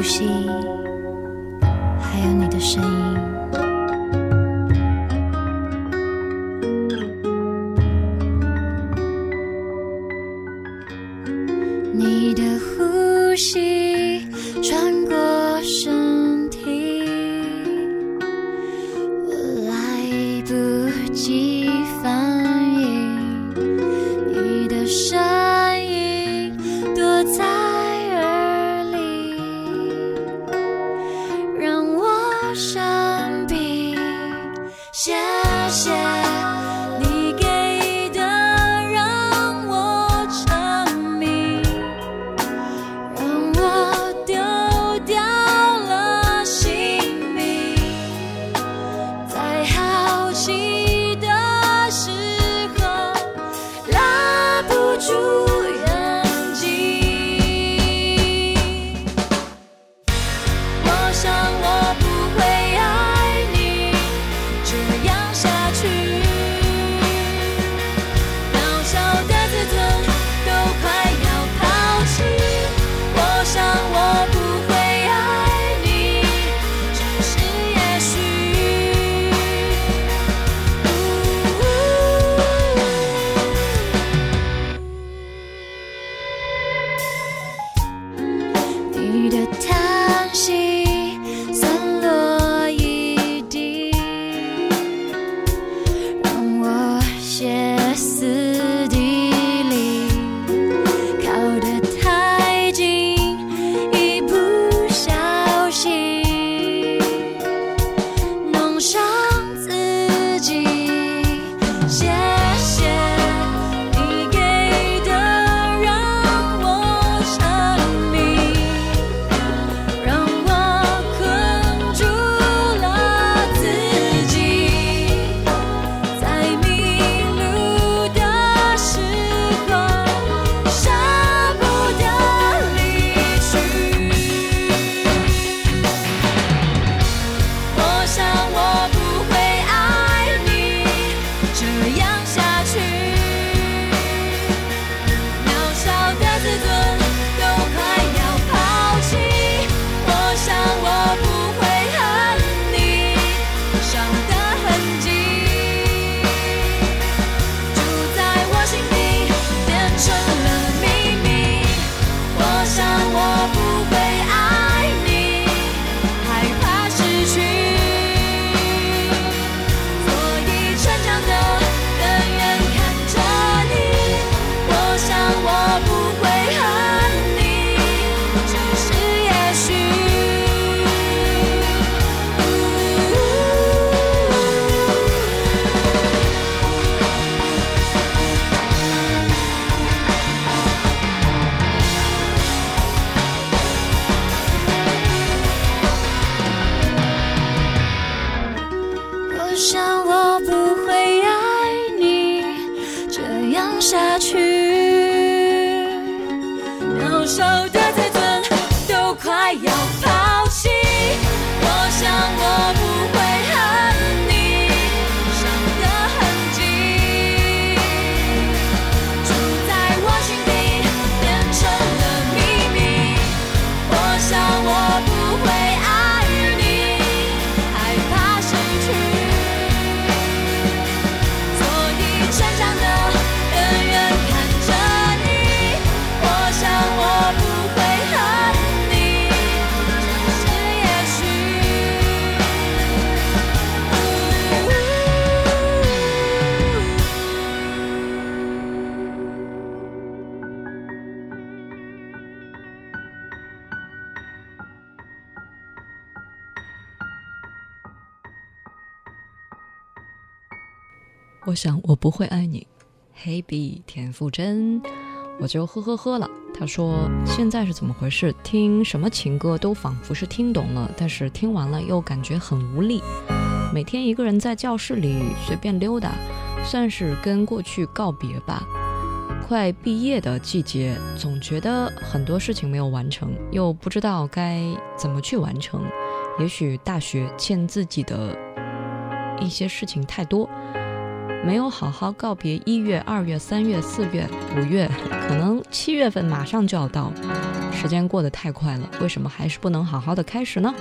呼吸，还有你的声音。不会爱你，黑笔田馥甄，我就呵呵呵了。他说现在是怎么回事？听什么情歌都仿佛是听懂了，但是听完了又感觉很无力。每天一个人在教室里随便溜达，算是跟过去告别吧。快毕业的季节，总觉得很多事情没有完成，又不知道该怎么去完成。也许大学欠自己的一些事情太多。没有好好告别一月、二月、三月、四月、五月，可能七月份马上就要到，时间过得太快了，为什么还是不能好好的开始呢？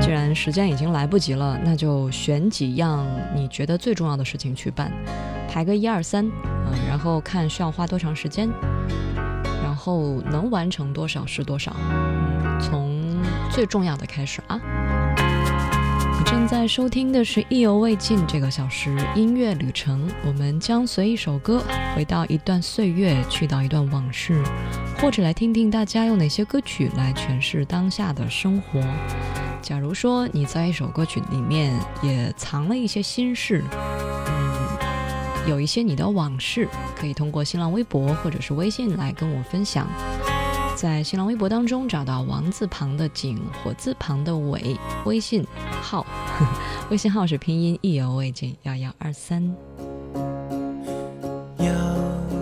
既然时间已经来不及了，那就选几样你觉得最重要的事情去办，排个一二三，嗯，然后看需要花多长时间，然后能完成多少是多少，从最重要的开始啊。正在收听的是意犹未尽这个小时音乐旅程，我们将随一首歌回到一段岁月，去到一段往事，或者来听听大家用哪些歌曲来诠释当下的生活。假如说你在一首歌曲里面也藏了一些心事，嗯，有一些你的往事，可以通过新浪微博或者是微信来跟我分享。在新浪微博当中找到王字旁的景，火字旁的伟，微信号，微信号是拼音意犹未尽幺幺二三。有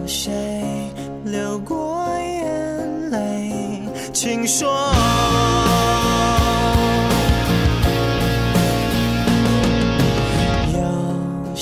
谁流过眼泪？请说。有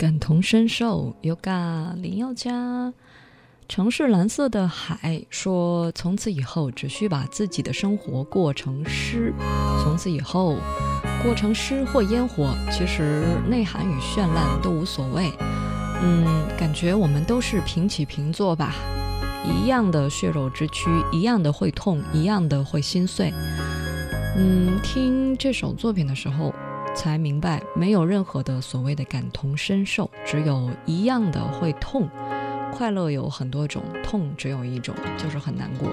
感同身？受 Yoga 林宥嘉，城市蓝色的海说：“从此以后，只需把自己的生活过成诗。从此以后，过成诗或烟火，其实内涵与绚烂都无所谓。嗯，感觉我们都是平起平坐吧，一样的血肉之躯，一样的会痛，一样的会心碎。嗯，听这首作品的时候。”才明白，没有任何的所谓的感同身受，只有一样的会痛。快乐有很多种，痛只有一种，就是很难过。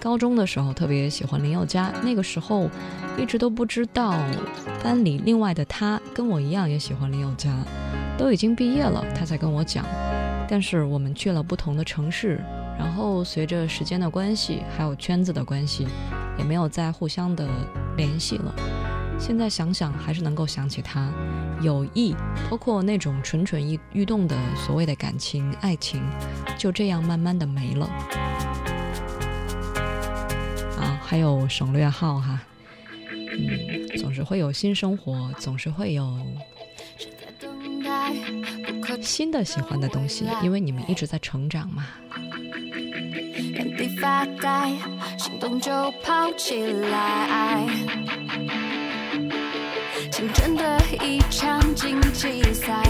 高中的时候特别喜欢林宥嘉，那个时候一直都不知道班里另外的他跟我一样也喜欢林宥嘉，都已经毕业了，他才跟我讲。但是我们去了不同的城市，然后随着时间的关系，还有圈子的关系，也没有再互相的联系了。现在想想，还是能够想起他，友谊，包括那种蠢蠢欲欲动的所谓的感情、爱情，就这样慢慢的没了。啊，还有省略号哈，嗯，总是会有新生活，总是会有。新的喜欢的东西，因为你们一直在成长嘛。发呆，心动就跑起来。青春的一场竞技赛，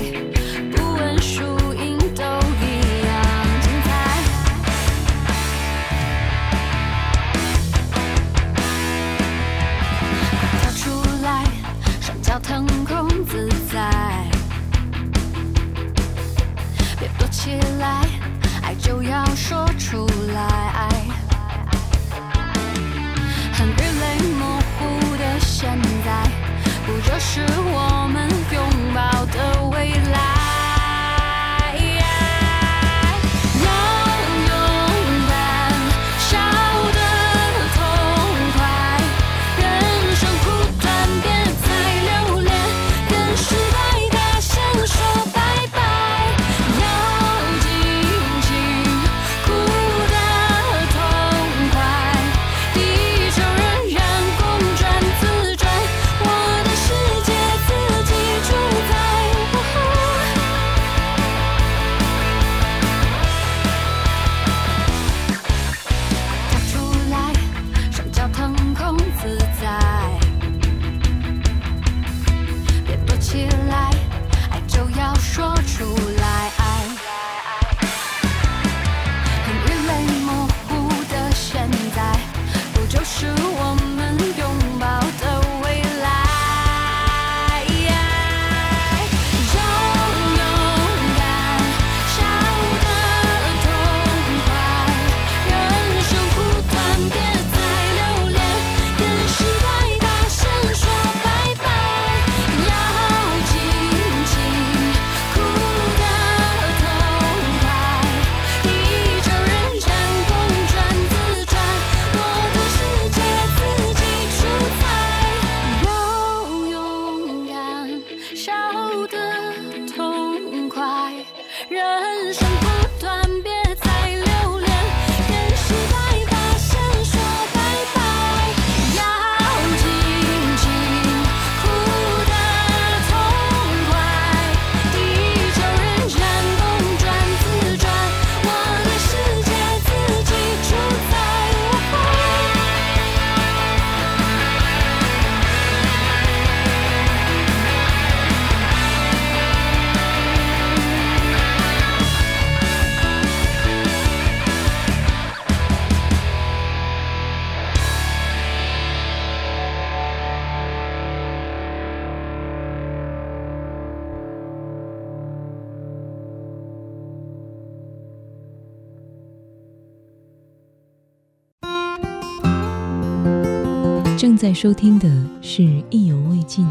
在收听的是《意犹未尽》。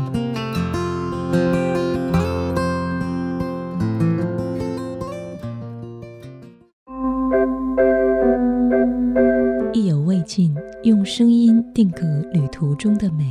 意犹未尽，用声音定格旅途中的美。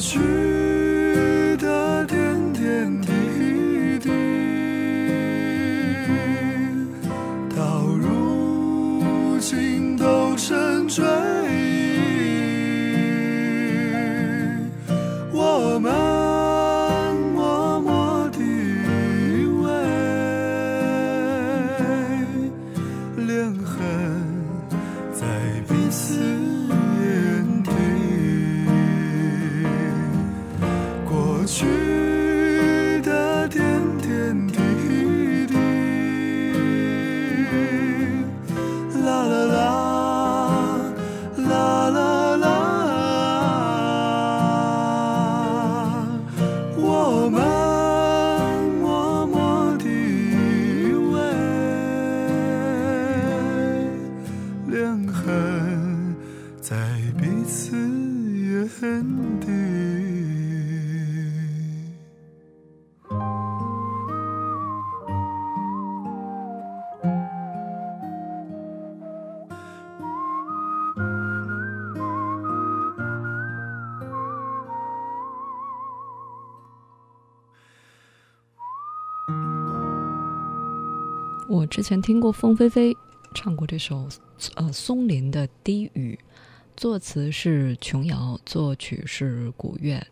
去。之前听过凤飞飞唱过这首呃松林的低语，作词是琼瑶，作曲是古月。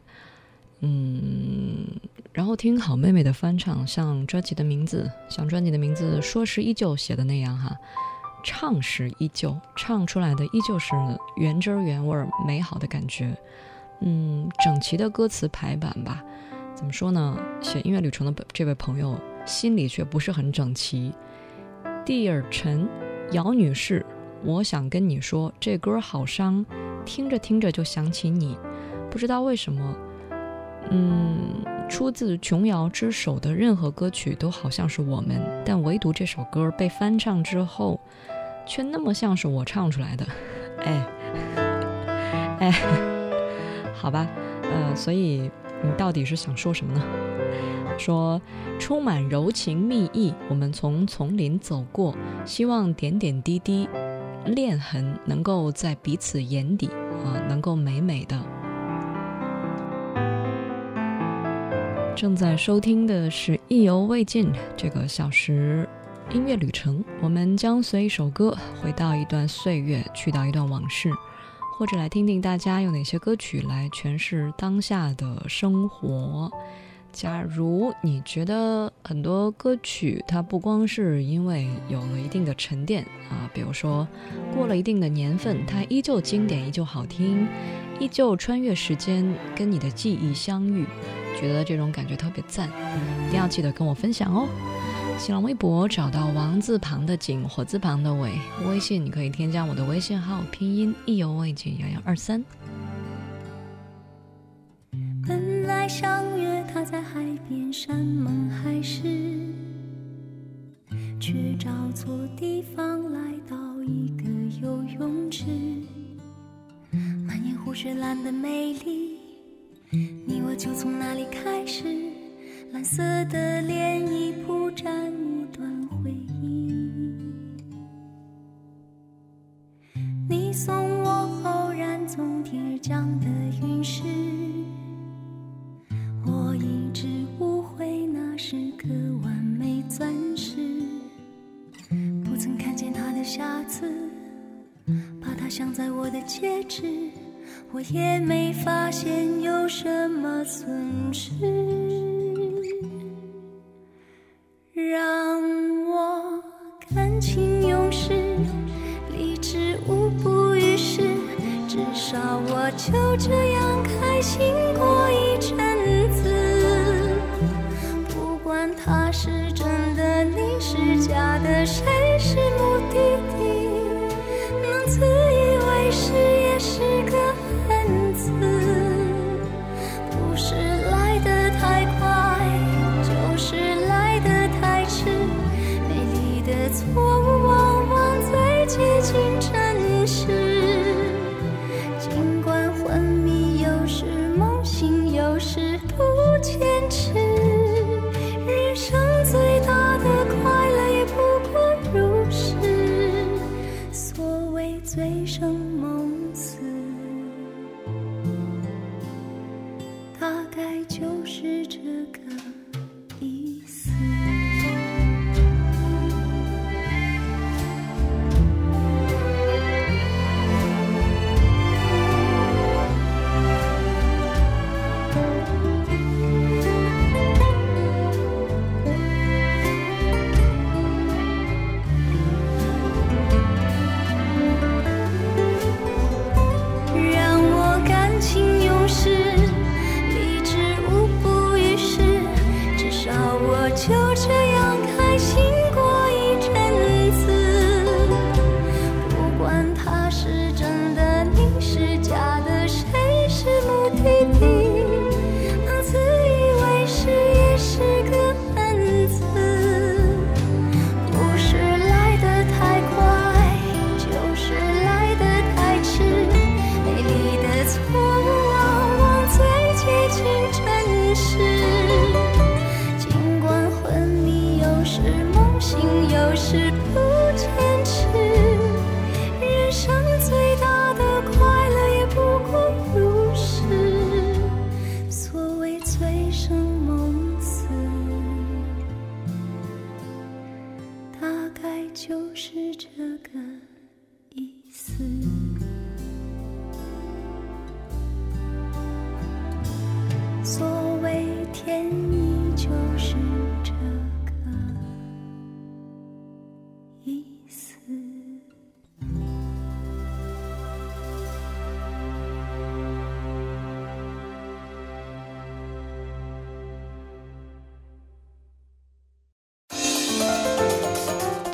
嗯，然后听好妹妹的翻唱，像专辑的名字，像专辑的名字“说时依旧”写的那样哈，唱时依旧，唱出来的依旧是原汁原味、美好的感觉。嗯，整齐的歌词排版吧，怎么说呢？写音乐旅程的这位朋友心里却不是很整齐。蒂尔陈，姚女士，我想跟你说，这歌好伤，听着听着就想起你，不知道为什么。嗯，出自琼瑶之手的任何歌曲都好像是我们，但唯独这首歌被翻唱之后，却那么像是我唱出来的。哎，哎，好吧，呃，所以你到底是想说什么呢？说充满柔情蜜意，我们从丛林走过，希望点点滴滴恋痕能够在彼此眼底啊，能够美美的。正在收听的是意犹未尽这个小时音乐旅程，我们将随一首歌回到一段岁月，去到一段往事。或者来听听大家用哪些歌曲来诠释当下的生活。假如你觉得很多歌曲它不光是因为有了一定的沉淀啊，比如说过了一定的年份，它依旧经典，依旧好听，依旧穿越时间跟你的记忆相遇，觉得这种感觉特别赞，一定要记得跟我分享哦。新浪微博找到王字旁的景，火字旁的伟。微信你可以添加我的微信号，拼音意犹未尽幺幺二三。相约他在海边山盟海誓，却找错地方来到一个游泳池。满眼湖水蓝的美丽，你我就从那里开始。蓝色的涟漪铺展一段回忆。你送我偶然从天而降的陨石，我一直误会那是颗完美钻石，不曾看见它的瑕疵，把它镶在我的戒指，我也没发现有什么损失。让我感情用事，理智无补于事，至少我就这样开心过一阵他是真的，你是假的，谁是目的地，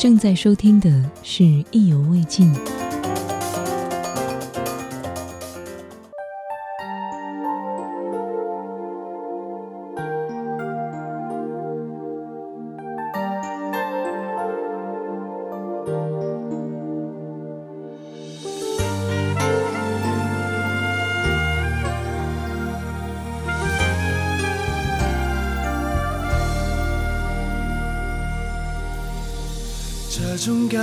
正在收听的是《意犹未尽》。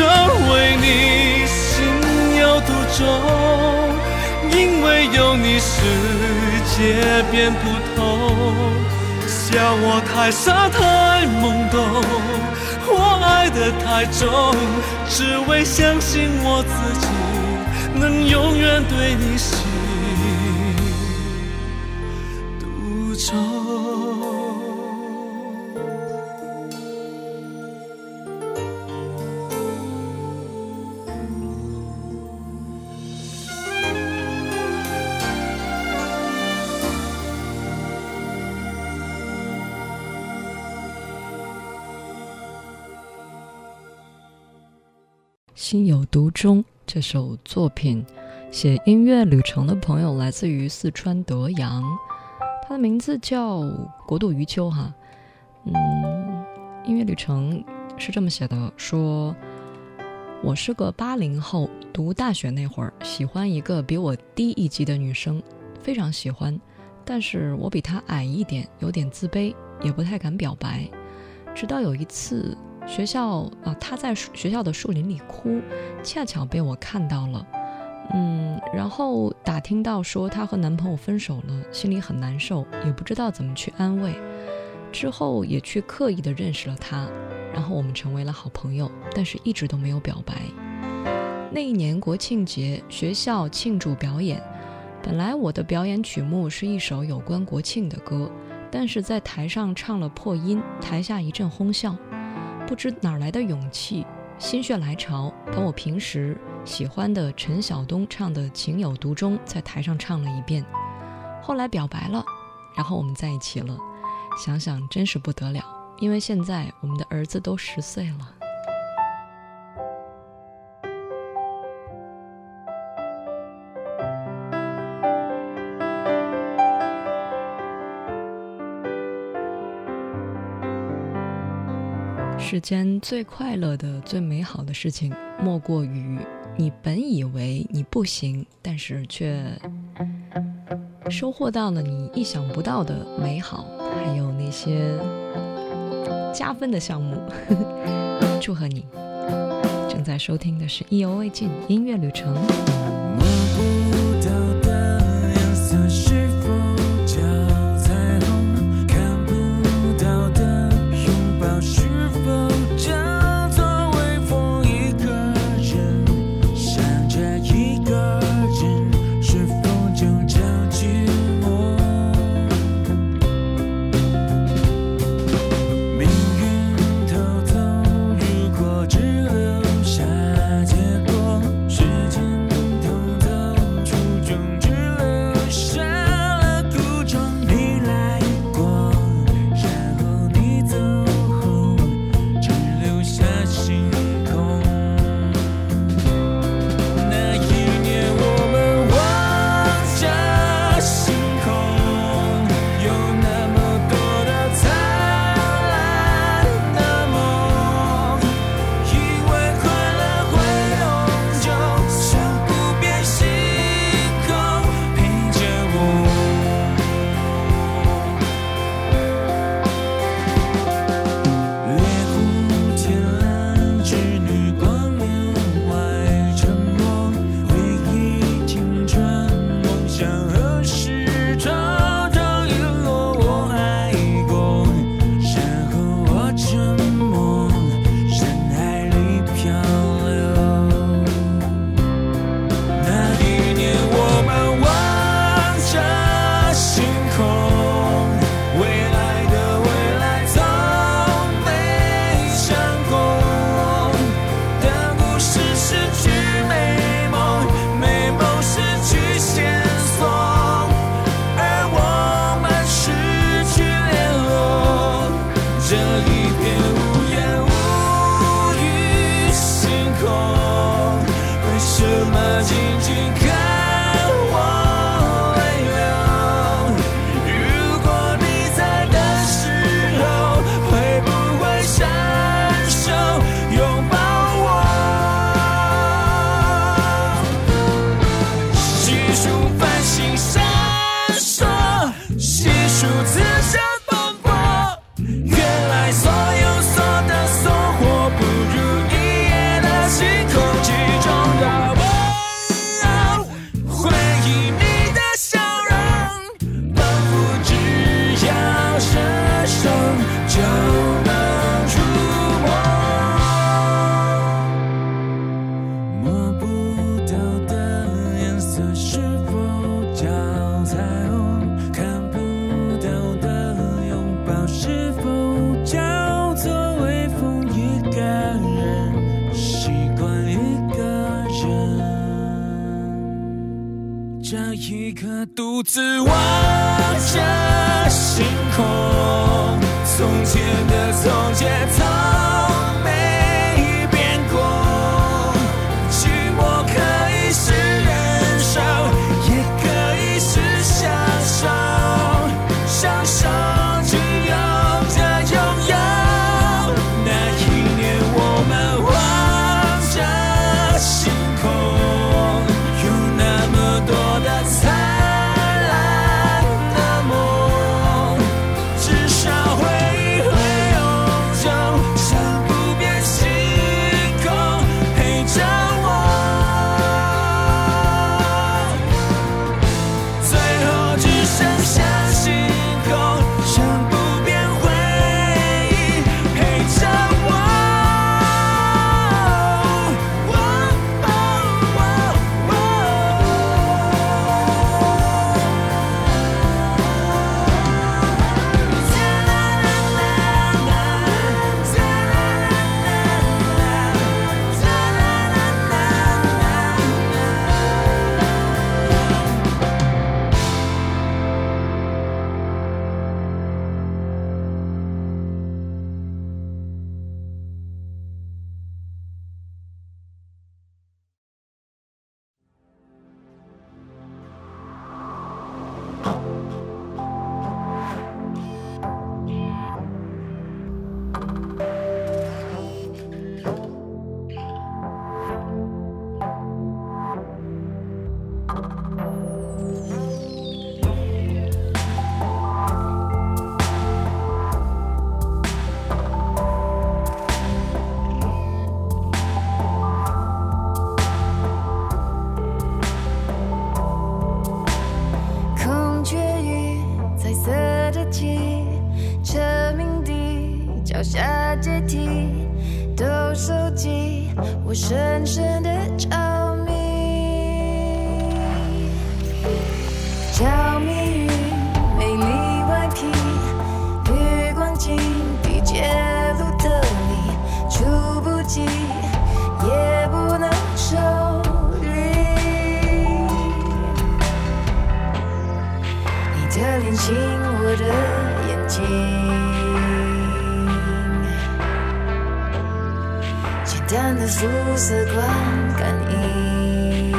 真为你心有独钟，因为有你世界变不同。笑我太傻太懵懂，我爱得太重，只为相信我自己能永远对你心独钟。心有独钟这首作品，写音乐旅程的朋友来自于四川德阳，他的名字叫国度余秋哈。嗯，音乐旅程是这么写的：说我是个八零后，读大学那会儿喜欢一个比我低一级的女生，非常喜欢，但是我比她矮一点，有点自卑，也不太敢表白。直到有一次。学校啊，她在学校的树林里哭，恰巧被我看到了，嗯，然后打听到说她和男朋友分手了，心里很难受，也不知道怎么去安慰。之后也去刻意的认识了她，然后我们成为了好朋友，但是一直都没有表白。那一年国庆节，学校庆祝表演，本来我的表演曲目是一首有关国庆的歌，但是在台上唱了破音，台下一阵哄笑，不知哪来的勇气，心血来潮，把我平时喜欢的陈晓东唱的《情有独钟》在台上唱了一遍。后来表白了，然后我们在一起了。想想真是不得了，因为现在我们的儿子都十岁了。世间最快乐的、最美好的事情，莫过于你本以为你不行，但是却收获到了你意想不到的美好，还有那些加分的项目。祝贺你！正在收听的是《意犹未尽音乐旅程》。淡的肤色光感应。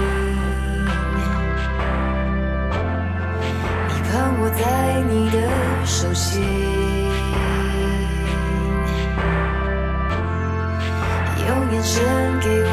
你捧我在你的手心，用眼神给我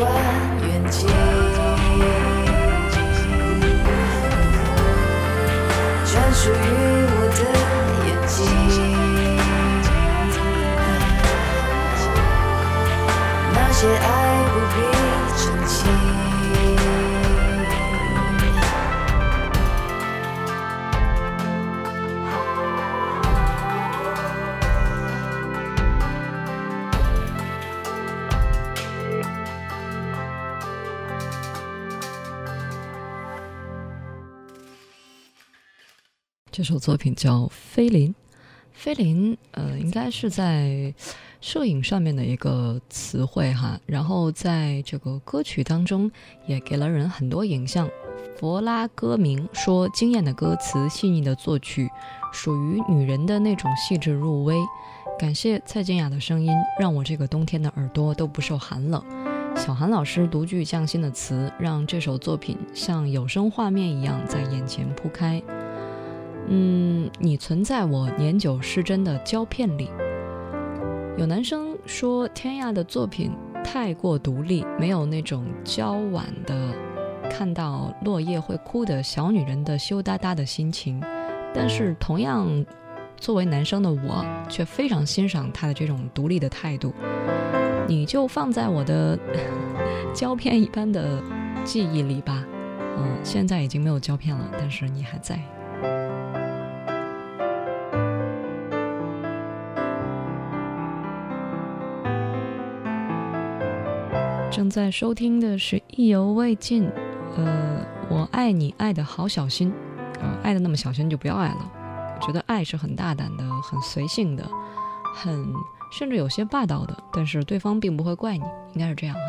无首作品叫《菲林》，菲林，呃，应该是在摄影上面的一个词汇哈。然后在这个歌曲当中，也给了人很多影像。佛拉歌名说：“惊艳的歌词，细腻的作曲，属于女人的那种细致入微。”感谢蔡健雅的声音，让我这个冬天的耳朵都不受寒冷。小韩老师独具匠心的词，让这首作品像有声画面一样在眼前铺开。嗯，你存在我年久失真的胶片里。有男生说天涯的作品太过独立，没有那种娇婉的看到落叶会哭的小女人的羞答答的心情。但是同样，作为男生的我，却非常欣赏他的这种独立的态度。你就放在我的 胶片一般的记忆里吧。嗯，现在已经没有胶片了，但是你还在。正在收听的是意犹未尽，呃，我爱你爱的好小心，呃，爱的那么小心就不要爱了。我觉得爱是很大胆的，很随性的，很甚至有些霸道的，但是对方并不会怪你，应该是这样哈。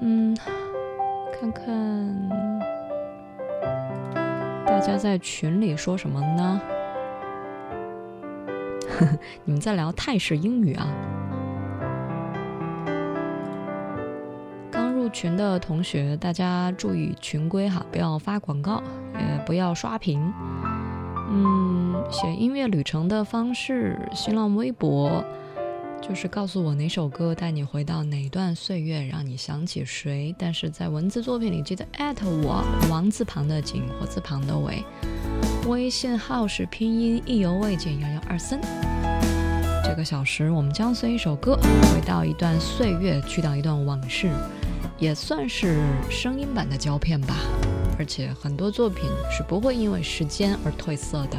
嗯，看看大家在群里说什么呢？你们在聊泰式英语啊？群的同学，大家注意群规哈，不要发广告，也不要刷屏。嗯，写音乐旅程的方式，新浪微博就是告诉我哪首歌带你回到哪段岁月，让你想起谁。但是在文字作品里记得艾特我，王字旁的景，火字旁的伟。微信号是拼音意犹未尽幺幺二三。这个小时，我们将随一首歌回到一段岁月，去到一段往事，也算是声音版的胶片吧。而且很多作品是不会因为时间而褪色的。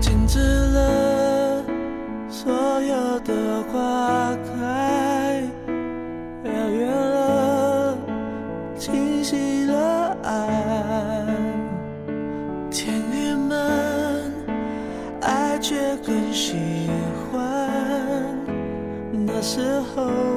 停止了所有的花开，时候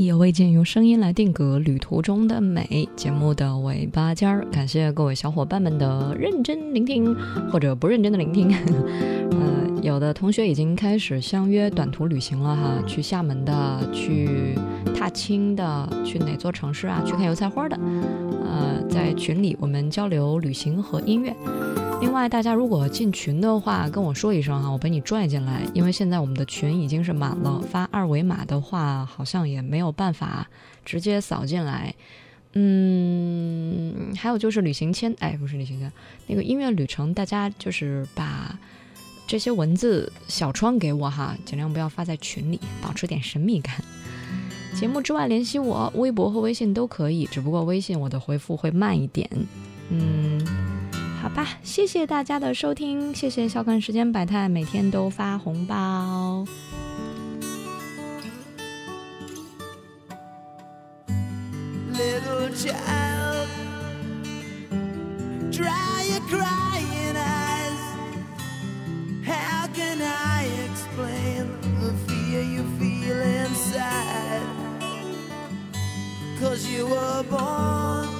意犹未尽，用声音来定格旅途中的美。节目的尾巴尖儿，感谢各位小伙伴们的认真聆听，或者不认真的聆听。呃，有的同学已经开始相约短途旅行了哈，去厦门的，去踏青的，去哪座城市啊？去看油菜花的。呃，在群里我们交流旅行和音乐。另外，大家如果进群的话，跟我说一声哈，我把你拽进来。因为现在我们的群已经是满了，发二维码的话，好像也没有办法直接扫进来。嗯，还有就是旅行签，哎，不是旅行签，那个音乐旅程，大家就是把这些文字小窗给我哈，尽量不要发在群里，保持点神秘感。节目之外联系我，微博和微信都可以，只不过微信我的回复会慢一点。嗯。好吧，谢谢大家的收听，谢谢小看时间百态，每天都发红包。Cause you were born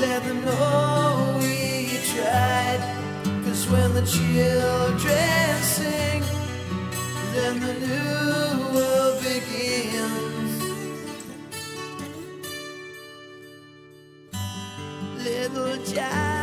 let them know we tried. Cause when the children sing, then the new world begins. Little child,